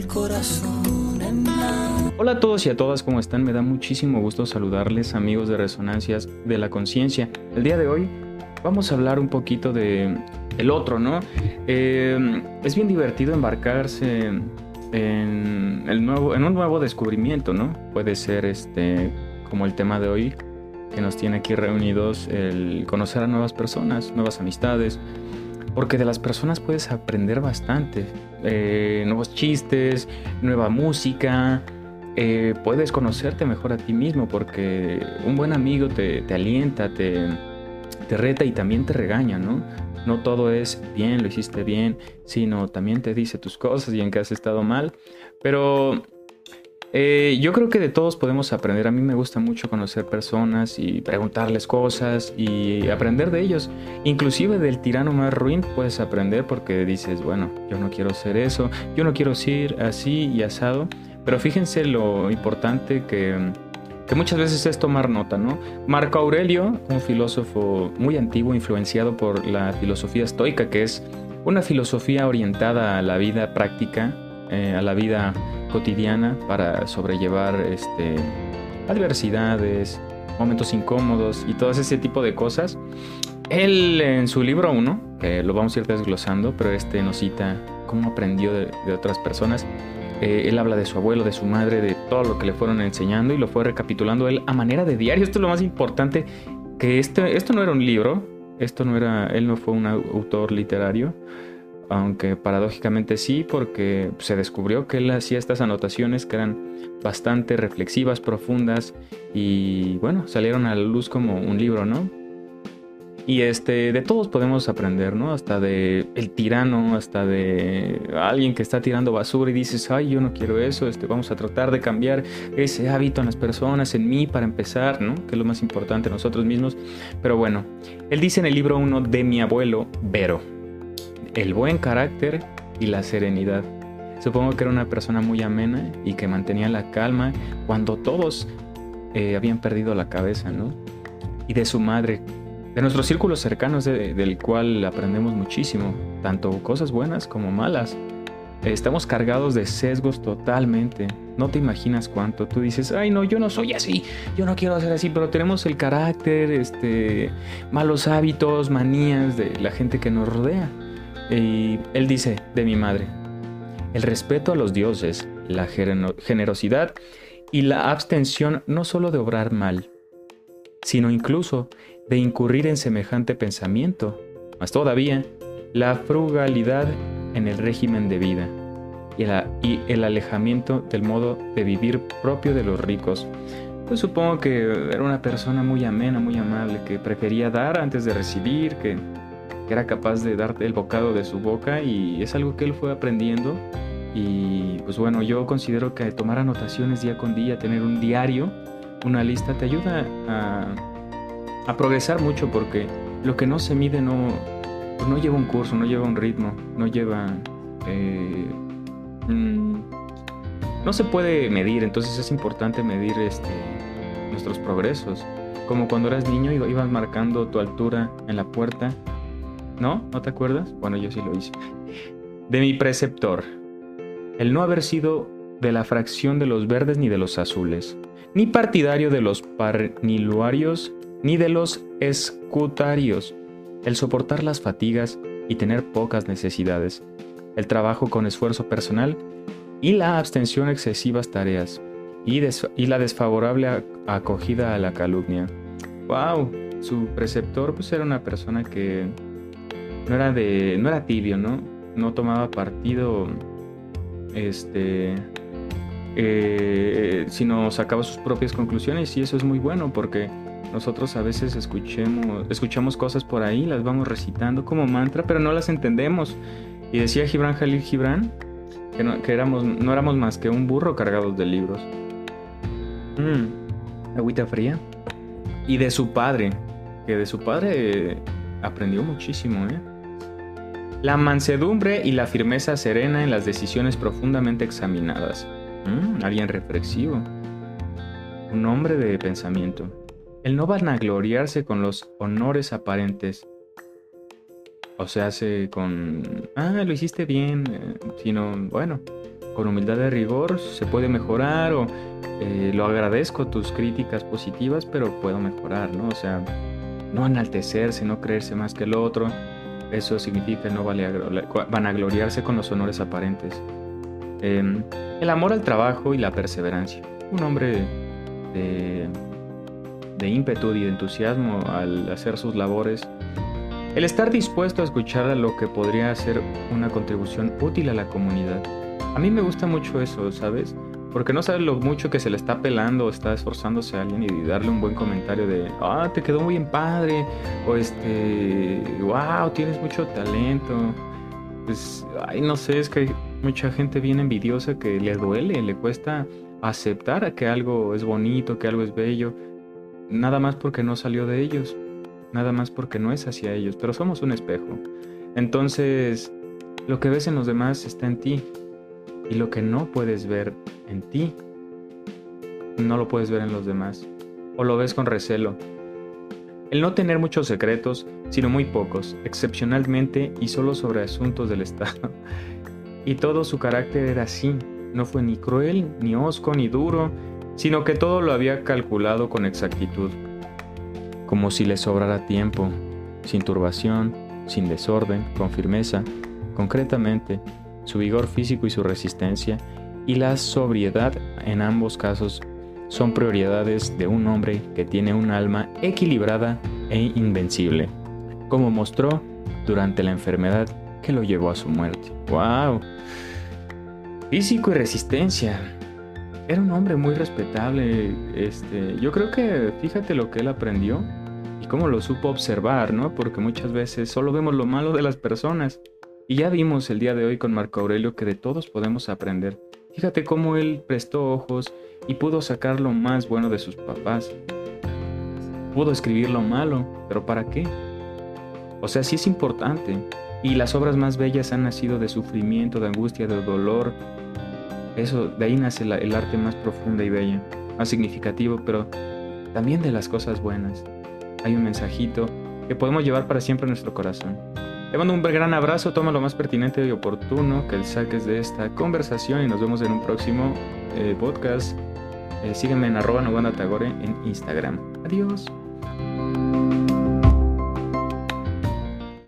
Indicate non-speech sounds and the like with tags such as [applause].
corazón en Hola a todos y a todas, ¿cómo están? Me da muchísimo gusto saludarles amigos de Resonancias de la Conciencia. El día de hoy vamos a hablar un poquito de el otro, ¿no? Eh, es bien divertido embarcarse en, el nuevo, en un nuevo descubrimiento, ¿no? Puede ser este como el tema de hoy que nos tiene aquí reunidos, el conocer a nuevas personas, nuevas amistades, porque de las personas puedes aprender bastante, eh, nuevos chistes, nueva música, eh, puedes conocerte mejor a ti mismo, porque un buen amigo te, alienta, te, te reta y también te regaña, ¿no? No todo es bien, lo hiciste bien, sino también te dice tus cosas y en que has estado mal. Pero eh, yo creo que de todos podemos aprender. A mí me gusta mucho conocer personas y preguntarles cosas y aprender de ellos. Inclusive del tirano más ruin puedes aprender porque dices, bueno, yo no quiero ser eso, yo no quiero ser así y asado. Pero fíjense lo importante que, que muchas veces es tomar nota, ¿no? Marco Aurelio, un filósofo muy antiguo, influenciado por la filosofía estoica, que es una filosofía orientada a la vida práctica, eh, a la vida cotidiana para sobrellevar este, adversidades, momentos incómodos y todo ese tipo de cosas. Él en su libro 1, que lo vamos a ir desglosando, pero este nos cita cómo aprendió de, otras personas. Eh, él habla de su abuelo, de su madre, de todo lo que le fueron enseñando y lo fue recapitulando él a manera de diario. Esto es lo más importante, que este, esto no era un libro, esto no era, él no fue un autor literario, aunque paradójicamente sí, porque se descubrió que él hacía estas anotaciones que eran bastante reflexivas, profundas y bueno, salieron a la luz como un libro, ¿no? Y este, de todos podemos aprender, ¿no? Hasta de el tirano, hasta de alguien que está tirando basura y dices, ay, yo no quiero eso, este, vamos a tratar de cambiar ese hábito en las personas, en mí, para empezar, ¿no? Que es lo más importante, nosotros mismos. Pero bueno, él dice en el libro 1 de mi abuelo, Vero el buen carácter y la serenidad. Supongo que era una persona muy amena y que mantenía la calma cuando todos eh, habían perdido la cabeza, ¿no? Y de su madre, de nuestros círculos cercanos del cual aprendemos muchísimo, tanto cosas buenas como malas. Estamos cargados de sesgos totalmente. No te imaginas cuánto. Tú dices, ay no, yo no soy así, yo no quiero ser así, pero tenemos el carácter, este, malos hábitos, manías de la gente que nos rodea. Él dice de mi madre, el respeto a los dioses, la generosidad y la abstención no solo de obrar mal, sino incluso de incurrir en semejante pensamiento, más todavía la frugalidad en el régimen de vida y, y el alejamiento del modo de vivir propio de los ricos. Pues supongo que era una persona muy amena, muy amable, que prefería dar antes de recibir, que era capaz de darte el bocado de su boca y es algo que él fue aprendiendo. Y pues bueno, yo considero que tomar anotaciones día con día, tener un diario, una lista, te ayuda a, a progresar mucho porque lo que no se mide no, pues no lleva un curso, no lleva un ritmo, no lleva... Eh, mm, no se puede medir, entonces es importante medir este, nuestros progresos. Como cuando eras niño ibas marcando tu altura en la puerta ¿No? ¿No te acuerdas? Bueno, yo sí lo hice. De mi preceptor. El no haber sido de la fracción de los verdes ni de los azules, ni partidario de los parniluarios ni de los escutarios. El soportar las fatigas y tener pocas necesidades. El trabajo con esfuerzo personal y la abstención a excesivas tareas. Y, y la desfavorable acogida a la calumnia. ¡Wow! Su preceptor pues era una persona que no era de no era tibio, ¿no? No tomaba partido este eh, sino sacaba sus propias conclusiones y eso es muy bueno porque nosotros a veces escuchemos, escuchamos cosas por ahí, las vamos recitando como mantra, pero no las entendemos. Y decía Gibran Jalil Gibran que, no, éramos, no éramos más que un burro cargados de libros. Mm, agüita fría. Y de su padre, que de su padre aprendió muchísimo, ¿eh? La mansedumbre y la firmeza serena en las decisiones profundamente examinadas. Mm, alguien reflexivo. Un hombre de pensamiento. El no vanagloriarse con los honores aparentes. O sea, hace con... Ah, lo hiciste bien. Eh, sino, bueno, con humildad de rigor, se puede mejorar o eh, lo agradezco tus críticas positivas, pero puedo mejorar, ¿no? O sea, no enaltecerse, no creerse más que el otro. Eso significa no vanagloriarse con los honores aparentes. Em, el amor al trabajo y la perseverancia. Un hombre de, de ímpetu y de entusiasmo al hacer sus labores. El estar dispuesto a escuchar a lo que podría ser una contribución útil a la comunidad. A mí me gusta mucho eso, ¿sabes? Porque no sabes lo mucho que se le está pelando o está esforzándose a alguien y darle un buen comentario de, ah, te quedó muy bien padre, o este, wow, tienes mucho talento. Pues, ay, no sé, es que hay mucha gente bien envidiosa que le duele, le cuesta aceptar que algo es bonito, que algo es bello, nada más porque no salió de ellos, nada más porque no es hacia ellos, pero somos un espejo. Entonces, lo que ves en los demás está en ti, y lo que no puedes ver en ti, no lo puedes ver en los demás. O lo ves con recelo. El no tener muchos secretos, sino muy pocos, excepcionalmente y solo sobre asuntos del Estado. [laughs] Y todo su carácter era así. No fue ni cruel, ni osco, ni duro, sino que todo lo había calculado con exactitud. Como si le sobrara tiempo, sin turbación, sin desorden, con firmeza, concretamente, su vigor físico y su resistencia, y la sobriedad en ambos casos son prioridades de un hombre que tiene un alma equilibrada e invencible, como mostró durante la enfermedad que lo llevó a su muerte. ¡Wow! Físico y resistencia. Era un hombre muy respetable. Este, yo creo que fíjate lo que él aprendió y cómo lo supo observar, ¿no? Porque muchas veces solo vemos lo malo de las personas y ya vimos el día de hoy con Marco Aurelio que de todos podemos aprender. Fíjate cómo él prestó ojos y pudo sacar lo más bueno de sus papás. Pudo escribir lo malo, pero ¿para qué? O sea, sí es importante. Y las obras más bellas han nacido de sufrimiento, de angustia, de dolor. Eso, de ahí nace el arte más profunda y bella, más significativo, pero también de las cosas buenas. Hay un mensajito que podemos llevar para siempre en nuestro corazón. Te mando un gran abrazo, toma lo más pertinente y oportuno que saques de esta conversación y nos vemos en un próximo eh, podcast. Eh, sígueme en arroba Tagore en Instagram. Adiós.